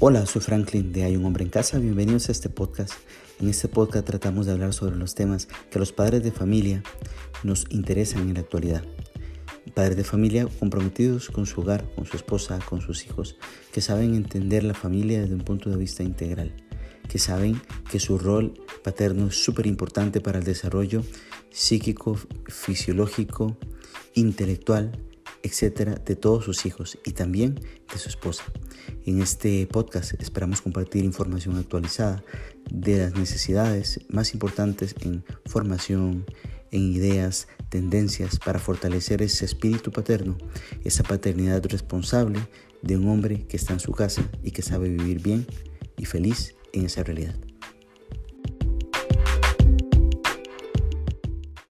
Hola, soy Franklin de Hay un hombre en casa. Bienvenidos a este podcast. En este podcast tratamos de hablar sobre los temas que los padres de familia nos interesan en la actualidad. Padres de familia comprometidos con su hogar, con su esposa, con sus hijos, que saben entender la familia desde un punto de vista integral, que saben que su rol paterno es súper importante para el desarrollo psíquico, fisiológico, intelectual, etcétera, de todos sus hijos y también de su esposa. En este podcast esperamos compartir información actualizada de las necesidades más importantes en formación, en ideas, tendencias para fortalecer ese espíritu paterno, esa paternidad responsable de un hombre que está en su casa y que sabe vivir bien y feliz en esa realidad.